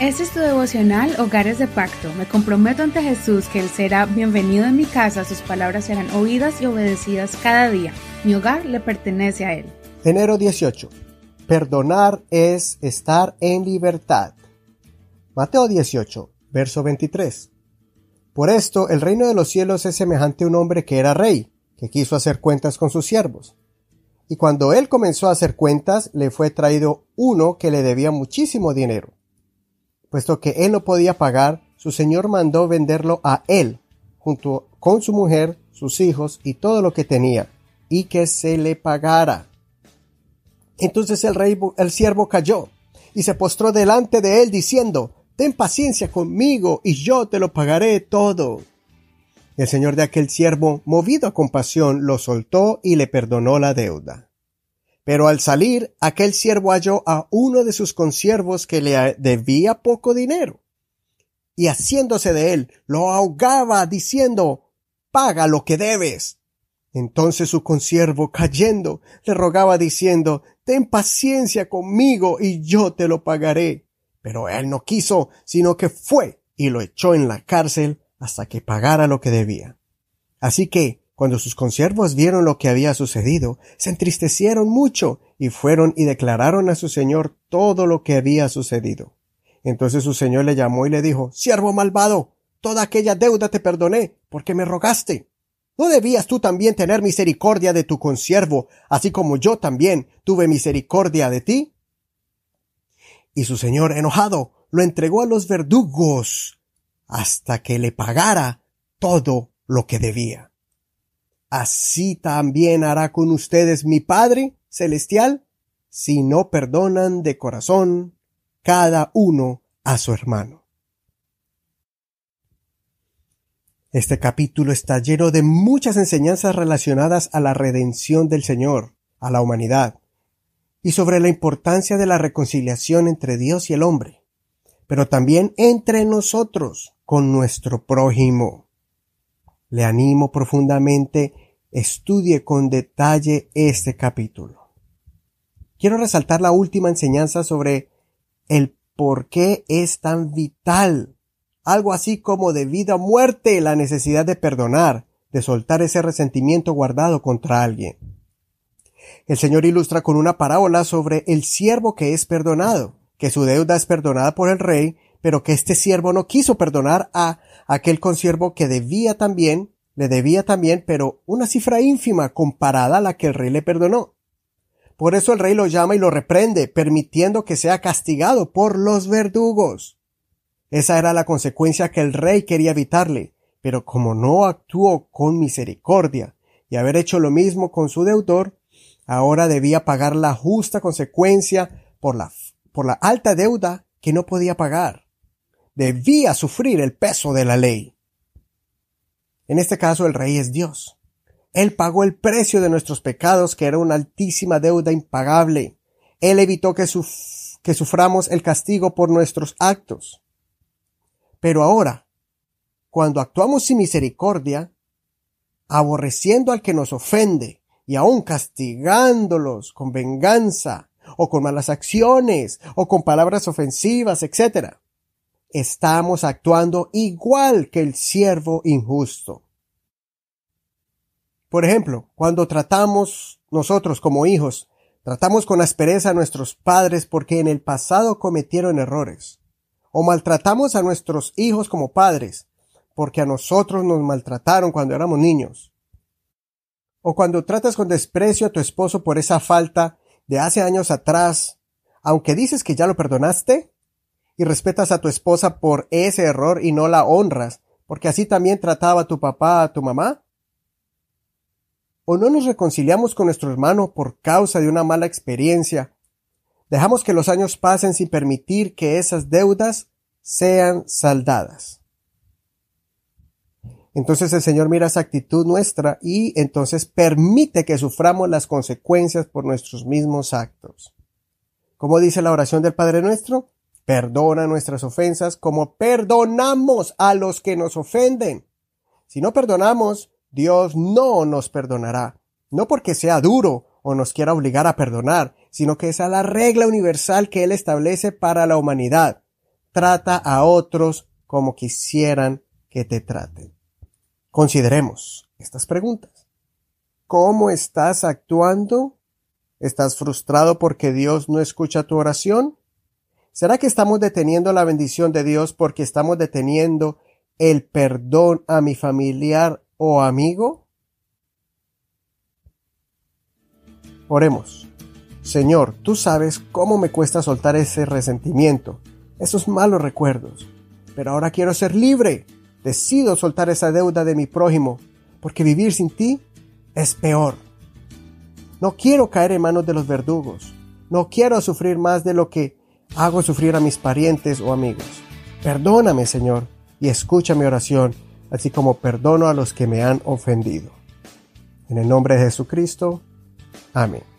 Este es tu devocional Hogares de Pacto. Me comprometo ante Jesús que Él será bienvenido en mi casa, sus palabras serán oídas y obedecidas cada día. Mi hogar le pertenece a Él. Enero 18. Perdonar es estar en libertad. Mateo 18, verso 23. Por esto el reino de los cielos es semejante a un hombre que era rey, que quiso hacer cuentas con sus siervos. Y cuando él comenzó a hacer cuentas, le fue traído uno que le debía muchísimo dinero. Puesto que él no podía pagar, su señor mandó venderlo a él, junto con su mujer, sus hijos y todo lo que tenía, y que se le pagara. Entonces el rey, el siervo cayó, y se postró delante de él diciendo, Ten paciencia conmigo, y yo te lo pagaré todo. El señor de aquel siervo, movido a compasión, lo soltó y le perdonó la deuda. Pero al salir, aquel siervo halló a uno de sus consiervos que le debía poco dinero. Y haciéndose de él, lo ahogaba diciendo, paga lo que debes. Entonces su consiervo, cayendo, le rogaba diciendo, ten paciencia conmigo y yo te lo pagaré. Pero él no quiso, sino que fue y lo echó en la cárcel hasta que pagara lo que debía. Así que, cuando sus consiervos vieron lo que había sucedido, se entristecieron mucho y fueron y declararon a su señor todo lo que había sucedido. Entonces su señor le llamó y le dijo, Siervo malvado, toda aquella deuda te perdoné, porque me rogaste. ¿No debías tú también tener misericordia de tu consiervo, así como yo también tuve misericordia de ti? Y su señor, enojado, lo entregó a los verdugos hasta que le pagara todo lo que debía así también hará con ustedes mi Padre Celestial, si no perdonan de corazón cada uno a su hermano. Este capítulo está lleno de muchas enseñanzas relacionadas a la redención del Señor, a la humanidad, y sobre la importancia de la reconciliación entre Dios y el hombre, pero también entre nosotros con nuestro prójimo. Le animo profundamente estudie con detalle este capítulo. Quiero resaltar la última enseñanza sobre el por qué es tan vital, algo así como de vida o muerte, la necesidad de perdonar, de soltar ese resentimiento guardado contra alguien. El Señor ilustra con una parábola sobre el siervo que es perdonado, que su deuda es perdonada por el rey, pero que este siervo no quiso perdonar a aquel consiervo que debía también le debía también, pero una cifra ínfima comparada a la que el rey le perdonó. Por eso el rey lo llama y lo reprende, permitiendo que sea castigado por los verdugos. Esa era la consecuencia que el rey quería evitarle, pero como no actuó con misericordia y haber hecho lo mismo con su deudor, ahora debía pagar la justa consecuencia por la, por la alta deuda que no podía pagar. Debía sufrir el peso de la ley. En este caso el rey es Dios. Él pagó el precio de nuestros pecados, que era una altísima deuda impagable. Él evitó que, suframos el castigo por nuestros actos. Pero ahora, cuando actuamos sin misericordia, aborreciendo al que nos ofende y aún castigándolos con venganza o con malas acciones o con palabras ofensivas, etc estamos actuando igual que el siervo injusto. Por ejemplo, cuando tratamos nosotros como hijos, tratamos con aspereza a nuestros padres porque en el pasado cometieron errores, o maltratamos a nuestros hijos como padres porque a nosotros nos maltrataron cuando éramos niños, o cuando tratas con desprecio a tu esposo por esa falta de hace años atrás, aunque dices que ya lo perdonaste, y respetas a tu esposa por ese error y no la honras, porque así también trataba tu papá a tu mamá? ¿O no nos reconciliamos con nuestro hermano por causa de una mala experiencia? Dejamos que los años pasen sin permitir que esas deudas sean saldadas. Entonces el Señor mira esa actitud nuestra y entonces permite que suframos las consecuencias por nuestros mismos actos. ¿Cómo dice la oración del Padre nuestro? Perdona nuestras ofensas como perdonamos a los que nos ofenden. Si no perdonamos, Dios no nos perdonará. No porque sea duro o nos quiera obligar a perdonar, sino que esa es la regla universal que Él establece para la humanidad. trata a otros como quisieran que te traten. Consideremos estas preguntas. ¿Cómo estás actuando? ¿Estás frustrado porque Dios no escucha tu oración? ¿Será que estamos deteniendo la bendición de Dios porque estamos deteniendo el perdón a mi familiar o amigo? Oremos. Señor, tú sabes cómo me cuesta soltar ese resentimiento, esos malos recuerdos, pero ahora quiero ser libre. Decido soltar esa deuda de mi prójimo, porque vivir sin ti es peor. No quiero caer en manos de los verdugos. No quiero sufrir más de lo que hago sufrir a mis parientes o amigos. Perdóname, Señor, y escucha mi oración, así como perdono a los que me han ofendido. En el nombre de Jesucristo. Amén.